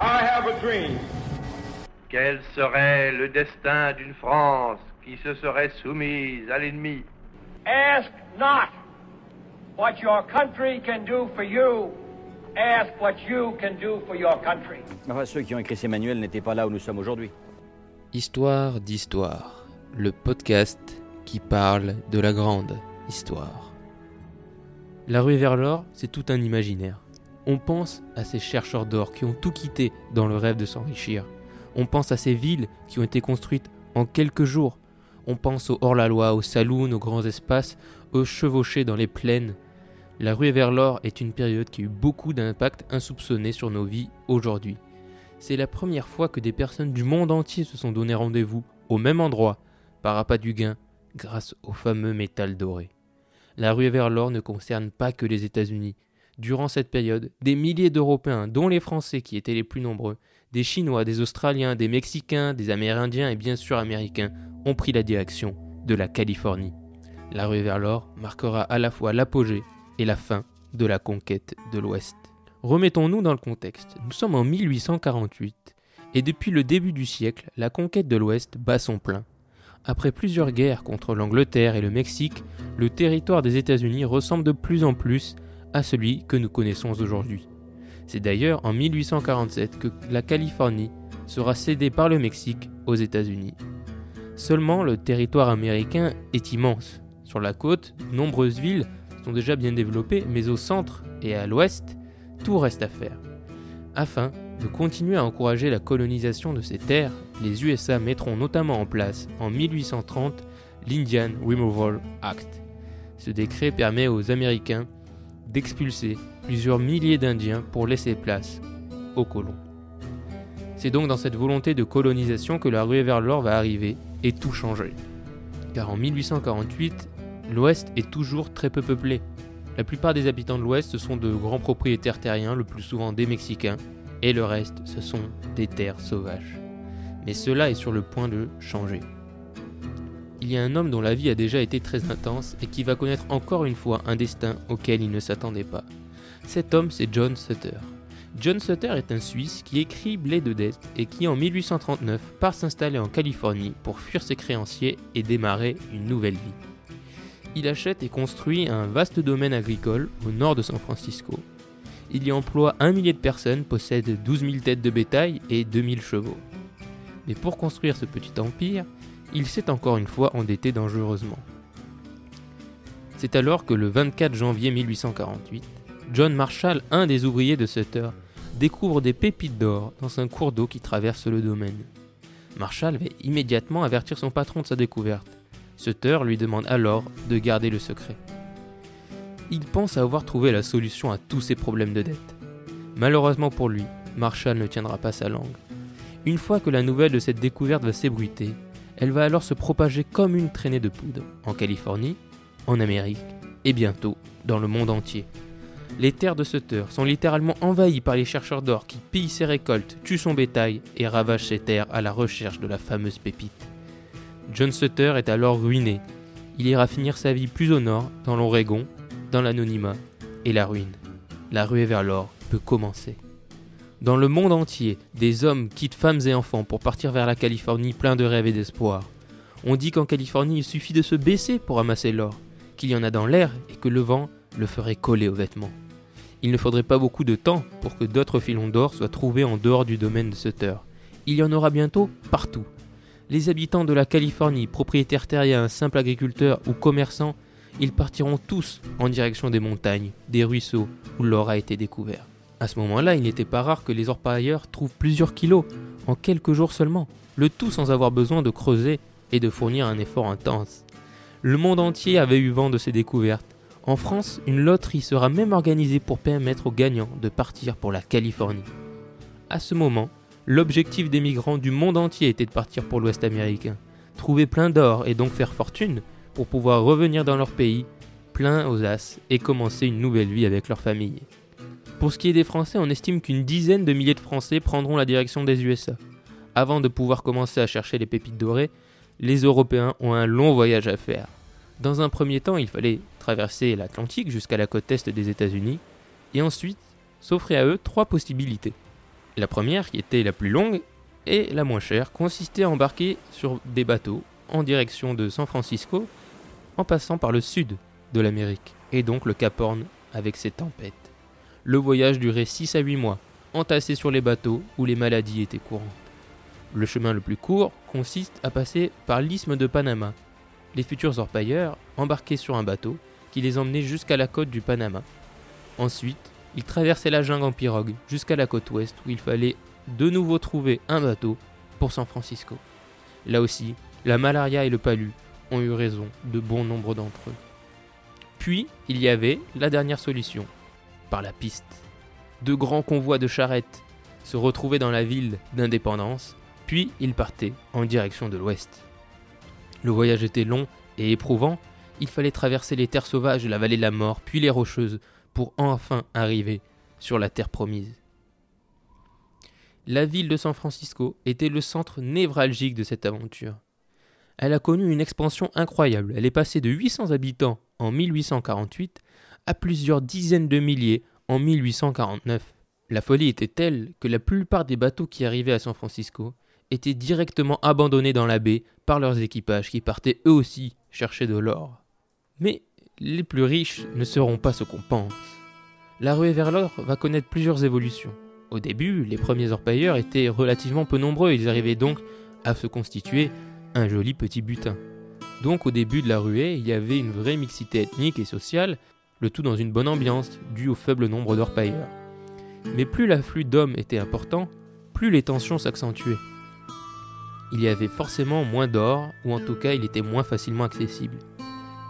I have a dream. Quel serait le destin d'une France qui se serait soumise à l'ennemi? Ask not what your country can do for you. Ask what you can do for your country. Enfin, ceux qui ont écrit ces manuels n'étaient pas là où nous sommes aujourd'hui. Histoire d'histoire, le podcast qui parle de la grande histoire. La rue vers l'or, c'est tout un imaginaire. On pense à ces chercheurs d'or qui ont tout quitté dans le rêve de s'enrichir. On pense à ces villes qui ont été construites en quelques jours. On pense au hors-la-loi, aux saloons, aux grands espaces, aux chevauchés dans les plaines. La rue vers l'or est une période qui a eu beaucoup d'impact insoupçonné sur nos vies aujourd'hui. C'est la première fois que des personnes du monde entier se sont donné rendez-vous au même endroit, par appât du gain, grâce au fameux métal doré. La rue vers l'or ne concerne pas que les États-Unis. Durant cette période, des milliers d'Européens, dont les Français qui étaient les plus nombreux, des Chinois, des Australiens, des Mexicains, des Amérindiens et bien sûr Américains ont pris la direction de la Californie. La rue vers l'or marquera à la fois l'apogée et la fin de la conquête de l'Ouest. Remettons-nous dans le contexte. Nous sommes en 1848 et depuis le début du siècle, la conquête de l'Ouest bat son plein. Après plusieurs guerres contre l'Angleterre et le Mexique, le territoire des États-Unis ressemble de plus en plus à celui que nous connaissons aujourd'hui. C'est d'ailleurs en 1847 que la Californie sera cédée par le Mexique aux États-Unis. Seulement, le territoire américain est immense. Sur la côte, nombreuses villes sont déjà bien développées, mais au centre et à l'ouest, tout reste à faire. Afin de continuer à encourager la colonisation de ces terres, les USA mettront notamment en place en 1830 l'Indian Removal Act. Ce décret permet aux Américains d'expulser plusieurs milliers d'Indiens pour laisser place aux colons. C'est donc dans cette volonté de colonisation que la ruée vers l'or va arriver et tout changer. Car en 1848, l'Ouest est toujours très peu peuplé. La plupart des habitants de l'Ouest sont de grands propriétaires terriens, le plus souvent des Mexicains, et le reste ce sont des terres sauvages. Mais cela est sur le point de changer. Il y a un homme dont la vie a déjà été très intense et qui va connaître encore une fois un destin auquel il ne s'attendait pas. Cet homme, c'est John Sutter. John Sutter est un Suisse qui écrit Blé de dette et qui en 1839 part s'installer en Californie pour fuir ses créanciers et démarrer une nouvelle vie. Il achète et construit un vaste domaine agricole au nord de San Francisco. Il y emploie un millier de personnes, possède 12 000 têtes de bétail et 2000 chevaux. Mais pour construire ce petit empire, il s'est encore une fois endetté dangereusement. C'est alors que le 24 janvier 1848, John Marshall, un des ouvriers de Sutter, découvre des pépites d'or dans un cours d'eau qui traverse le domaine. Marshall va immédiatement avertir son patron de sa découverte. Sutter lui demande alors de garder le secret. Il pense avoir trouvé la solution à tous ses problèmes de dette. Malheureusement pour lui, Marshall ne tiendra pas sa langue. Une fois que la nouvelle de cette découverte va s'ébruiter, elle va alors se propager comme une traînée de poudre en Californie, en Amérique et bientôt dans le monde entier. Les terres de Sutter sont littéralement envahies par les chercheurs d'or qui pillent ses récoltes, tuent son bétail et ravagent ses terres à la recherche de la fameuse pépite. John Sutter est alors ruiné. Il ira finir sa vie plus au nord, dans l'Oregon, dans l'anonymat et la ruine. La ruée vers l'or peut commencer. Dans le monde entier, des hommes quittent femmes et enfants pour partir vers la Californie plein de rêves et d'espoir. On dit qu'en Californie, il suffit de se baisser pour amasser l'or, qu'il y en a dans l'air et que le vent le ferait coller aux vêtements. Il ne faudrait pas beaucoup de temps pour que d'autres filons d'or soient trouvés en dehors du domaine de Sutter. Il y en aura bientôt partout. Les habitants de la Californie, propriétaires terriens, simples agriculteurs ou commerçants, ils partiront tous en direction des montagnes, des ruisseaux où l'or a été découvert. À ce moment-là, il n'était pas rare que les orpailleurs trouvent plusieurs kilos en quelques jours seulement, le tout sans avoir besoin de creuser et de fournir un effort intense. Le monde entier avait eu vent de ces découvertes. En France, une loterie sera même organisée pour permettre aux gagnants de partir pour la Californie. À ce moment, l'objectif des migrants du monde entier était de partir pour l'Ouest américain, trouver plein d'or et donc faire fortune pour pouvoir revenir dans leur pays, plein aux as, et commencer une nouvelle vie avec leur famille. Pour ce qui est des Français, on estime qu'une dizaine de milliers de Français prendront la direction des USA. Avant de pouvoir commencer à chercher les pépites dorées, les Européens ont un long voyage à faire. Dans un premier temps, il fallait traverser l'Atlantique jusqu'à la côte est des États-Unis, et ensuite s'offrir à eux trois possibilités. La première, qui était la plus longue et la moins chère, consistait à embarquer sur des bateaux en direction de San Francisco en passant par le sud de l'Amérique, et donc le Cap Horn avec ses tempêtes. Le voyage durait 6 à 8 mois, entassé sur les bateaux où les maladies étaient courantes. Le chemin le plus court consiste à passer par l'isthme de Panama. Les futurs orpailleurs embarquaient sur un bateau qui les emmenait jusqu'à la côte du Panama. Ensuite, ils traversaient la jungle en pirogue jusqu'à la côte ouest où il fallait de nouveau trouver un bateau pour San Francisco. Là aussi, la malaria et le palu ont eu raison de bon nombre d'entre eux. Puis, il y avait la dernière solution, par la piste. Deux grands convois de charrettes se retrouvaient dans la ville d'Indépendance, puis ils partaient en direction de l'ouest. Le voyage était long et éprouvant, il fallait traverser les terres sauvages de la vallée de la mort, puis les rocheuses, pour enfin arriver sur la terre promise. La ville de San Francisco était le centre névralgique de cette aventure. Elle a connu une expansion incroyable. Elle est passée de 800 habitants en 1848 plusieurs dizaines de milliers en 1849. La folie était telle que la plupart des bateaux qui arrivaient à San Francisco étaient directement abandonnés dans la baie par leurs équipages qui partaient eux aussi chercher de l'or. Mais les plus riches ne seront pas ce qu'on pense. La ruée vers l'or va connaître plusieurs évolutions. Au début, les premiers orpailleurs étaient relativement peu nombreux, ils arrivaient donc à se constituer un joli petit butin. Donc au début de la ruée, il y avait une vraie mixité ethnique et sociale, le tout dans une bonne ambiance, due au faible nombre d'orpailleurs. Mais plus l'afflux d'hommes était important, plus les tensions s'accentuaient. Il y avait forcément moins d'or, ou en tout cas il était moins facilement accessible.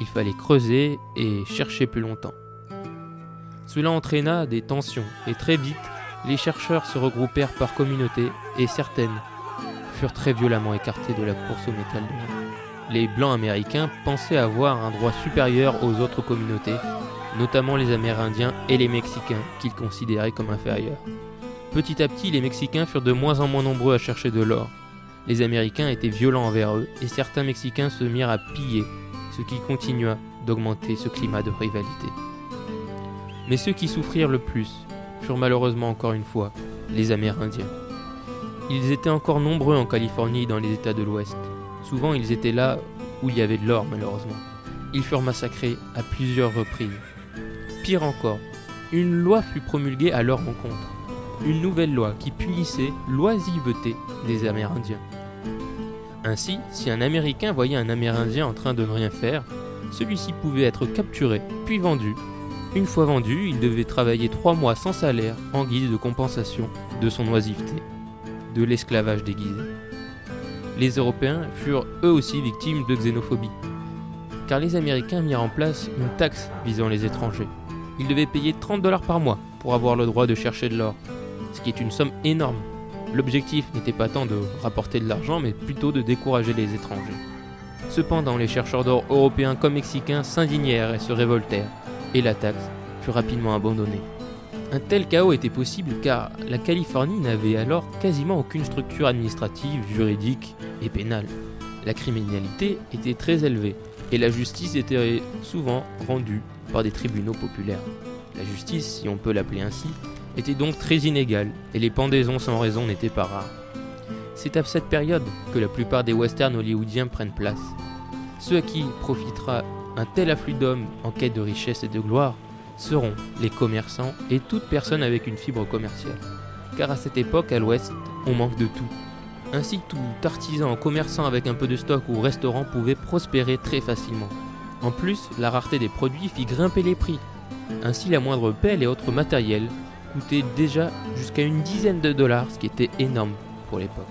Il fallait creuser et chercher plus longtemps. Cela entraîna des tensions, et très vite, les chercheurs se regroupèrent par communauté, et certaines furent très violemment écartées de la course au métal de Les Blancs américains pensaient avoir un droit supérieur aux autres communautés, notamment les Amérindiens et les Mexicains, qu'ils considéraient comme inférieurs. Petit à petit, les Mexicains furent de moins en moins nombreux à chercher de l'or. Les Américains étaient violents envers eux, et certains Mexicains se mirent à piller, ce qui continua d'augmenter ce climat de rivalité. Mais ceux qui souffrirent le plus furent malheureusement encore une fois les Amérindiens. Ils étaient encore nombreux en Californie et dans les États de l'Ouest. Souvent ils étaient là où il y avait de l'or malheureusement. Ils furent massacrés à plusieurs reprises. Pire encore, une loi fut promulguée à leur rencontre. Une nouvelle loi qui punissait l'oisiveté des Amérindiens. Ainsi, si un Américain voyait un Amérindien en train de ne rien faire, celui-ci pouvait être capturé, puis vendu. Une fois vendu, il devait travailler trois mois sans salaire en guise de compensation de son oisiveté, de l'esclavage déguisé. Les Européens furent eux aussi victimes de xénophobie, car les Américains mirent en place une taxe visant les étrangers. Ils devaient payer 30 dollars par mois pour avoir le droit de chercher de l'or, ce qui est une somme énorme. L'objectif n'était pas tant de rapporter de l'argent, mais plutôt de décourager les étrangers. Cependant, les chercheurs d'or européens comme mexicains s'indignèrent et se révoltèrent, et la taxe fut rapidement abandonnée. Un tel chaos était possible car la Californie n'avait alors quasiment aucune structure administrative, juridique et pénale. La criminalité était très élevée et la justice était souvent rendue par des tribunaux populaires. La justice, si on peut l'appeler ainsi, était donc très inégale et les pendaisons sans raison n'étaient pas rares. C'est à cette période que la plupart des westerns hollywoodiens prennent place. Ceux à qui profitera un tel afflux d'hommes en quête de richesse et de gloire seront les commerçants et toute personne avec une fibre commerciale. Car à cette époque, à l'ouest, on manque de tout. Ainsi, tout artisan, commerçant avec un peu de stock ou restaurant pouvait prospérer très facilement. En plus, la rareté des produits fit grimper les prix. Ainsi, la moindre pelle et autres matériels coûtaient déjà jusqu'à une dizaine de dollars, ce qui était énorme pour l'époque.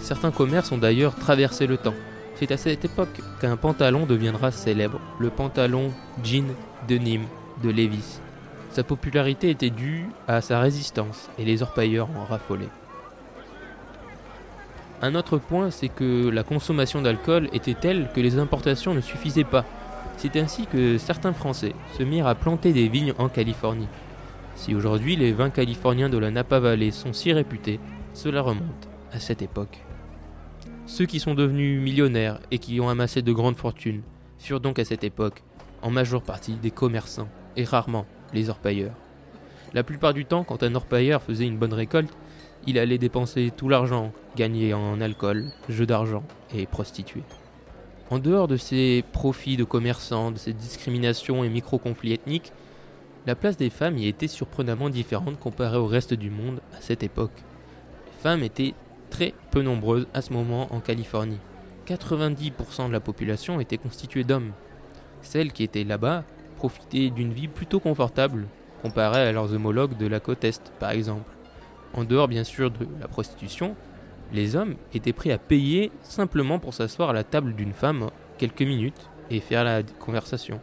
Certains commerces ont d'ailleurs traversé le temps. C'est à cette époque qu'un pantalon deviendra célèbre, le pantalon jean de Nîmes de Lévis. Sa popularité était due à sa résistance et les orpailleurs en raffolaient. Un autre point, c'est que la consommation d'alcool était telle que les importations ne suffisaient pas. C'est ainsi que certains Français se mirent à planter des vignes en Californie. Si aujourd'hui les vins californiens de la Napa Valley sont si réputés, cela remonte à cette époque. Ceux qui sont devenus millionnaires et qui ont amassé de grandes fortunes furent donc à cette époque en majeure partie des commerçants et rarement les orpailleurs. La plupart du temps, quand un orpailleur faisait une bonne récolte, il allait dépenser tout l'argent gagné en alcool, jeux d'argent et prostituées. En dehors de ces profits de commerçants, de ces discriminations et micro-conflits ethniques, la place des femmes y était surprenamment différente comparée au reste du monde à cette époque. Les femmes étaient très peu nombreuses à ce moment en Californie. 90% de la population était constituée d'hommes. Celles qui étaient là-bas profitaient d'une vie plutôt confortable comparée à leurs homologues de la côte Est, par exemple. En dehors bien sûr de la prostitution, les hommes étaient prêts à payer simplement pour s'asseoir à la table d'une femme quelques minutes et faire la conversation.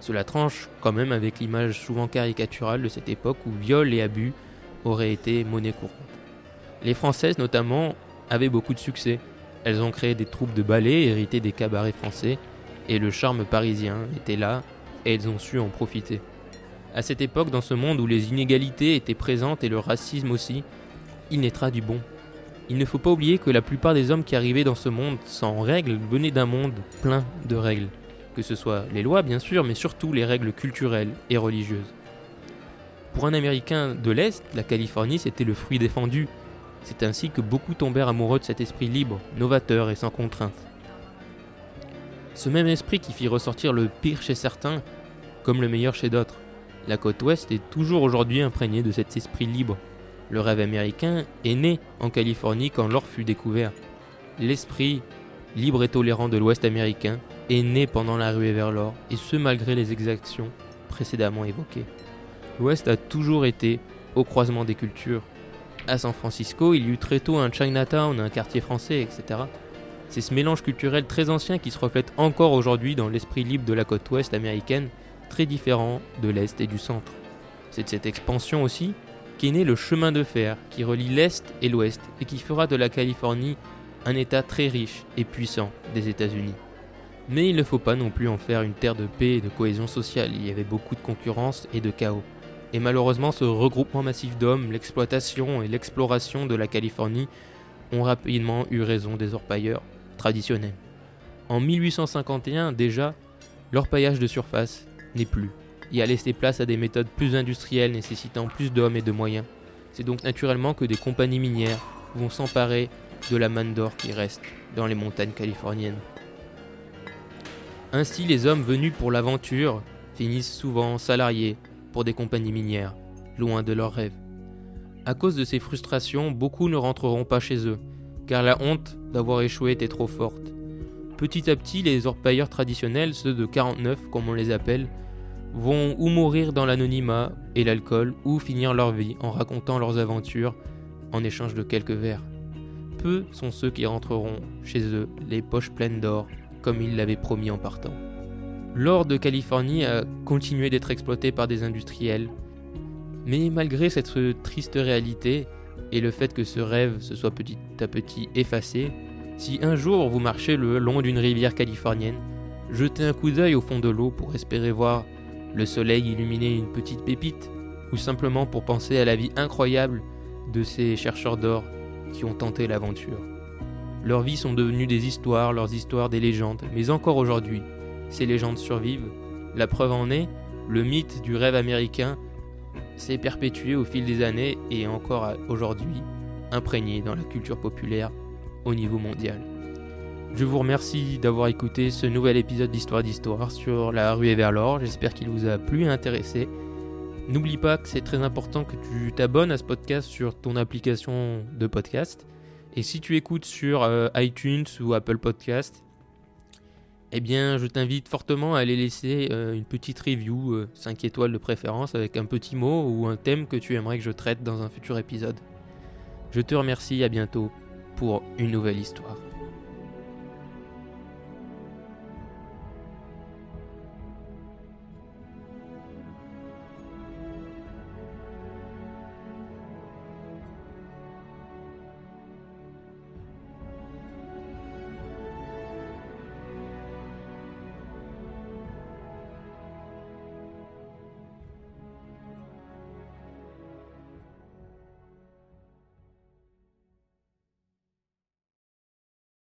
Cela tranche quand même avec l'image souvent caricaturale de cette époque où viol et abus auraient été monnaie courante. Les Françaises notamment avaient beaucoup de succès. Elles ont créé des troupes de ballet héritées des cabarets français et le charme parisien était là et elles ont su en profiter. À cette époque, dans ce monde où les inégalités étaient présentes et le racisme aussi, il naîtra du bon. Il ne faut pas oublier que la plupart des hommes qui arrivaient dans ce monde sans règles venaient d'un monde plein de règles que ce soit les lois bien sûr, mais surtout les règles culturelles et religieuses. Pour un Américain de l'Est, la Californie c'était le fruit défendu. C'est ainsi que beaucoup tombèrent amoureux de cet esprit libre, novateur et sans contrainte. Ce même esprit qui fit ressortir le pire chez certains, comme le meilleur chez d'autres. La côte ouest est toujours aujourd'hui imprégnée de cet esprit libre. Le rêve américain est né en Californie quand l'or fut découvert. L'esprit libre et tolérant de l'ouest américain est né pendant la ruée vers l'or, et ce malgré les exactions précédemment évoquées. L'Ouest a toujours été au croisement des cultures. À San Francisco, il y eut très tôt un Chinatown, un quartier français, etc. C'est ce mélange culturel très ancien qui se reflète encore aujourd'hui dans l'esprit libre de la côte ouest américaine, très différent de l'Est et du centre. C'est de cette expansion aussi qu'est né le chemin de fer qui relie l'Est et l'Ouest et qui fera de la Californie un État très riche et puissant des États-Unis. Mais il ne faut pas non plus en faire une terre de paix et de cohésion sociale, il y avait beaucoup de concurrence et de chaos. Et malheureusement ce regroupement massif d'hommes, l'exploitation et l'exploration de la Californie ont rapidement eu raison des orpailleurs traditionnels. En 1851 déjà, l'orpaillage de surface n'est plus, et a laissé place à des méthodes plus industrielles nécessitant plus d'hommes et de moyens. C'est donc naturellement que des compagnies minières vont s'emparer de la manne d'or qui reste dans les montagnes californiennes. Ainsi, les hommes venus pour l'aventure finissent souvent salariés pour des compagnies minières, loin de leurs rêves. À cause de ces frustrations, beaucoup ne rentreront pas chez eux, car la honte d'avoir échoué était trop forte. Petit à petit, les orpailleurs traditionnels, ceux de 49 comme on les appelle, vont ou mourir dans l'anonymat et l'alcool, ou finir leur vie en racontant leurs aventures en échange de quelques verres. Peu sont ceux qui rentreront chez eux les poches pleines d'or comme il l'avait promis en partant. L'or de Californie a continué d'être exploité par des industriels, mais malgré cette triste réalité et le fait que ce rêve se soit petit à petit effacé, si un jour vous marchez le long d'une rivière californienne, jetez un coup d'œil au fond de l'eau pour espérer voir le soleil illuminer une petite pépite, ou simplement pour penser à la vie incroyable de ces chercheurs d'or qui ont tenté l'aventure. Leurs vies sont devenues des histoires, leurs histoires des légendes, mais encore aujourd'hui, ces légendes survivent. La preuve en est, le mythe du rêve américain s'est perpétué au fil des années et encore aujourd'hui imprégné dans la culture populaire au niveau mondial. Je vous remercie d'avoir écouté ce nouvel épisode d'Histoire d'Histoire sur la rue et vers l'or. J'espère qu'il vous a plu et intéressé. N'oublie pas que c'est très important que tu t'abonnes à ce podcast sur ton application de podcast et si tu écoutes sur euh, iTunes ou Apple Podcast, eh bien, je t'invite fortement à aller laisser euh, une petite review, 5 euh, étoiles de préférence, avec un petit mot ou un thème que tu aimerais que je traite dans un futur épisode. Je te remercie, à bientôt pour une nouvelle histoire.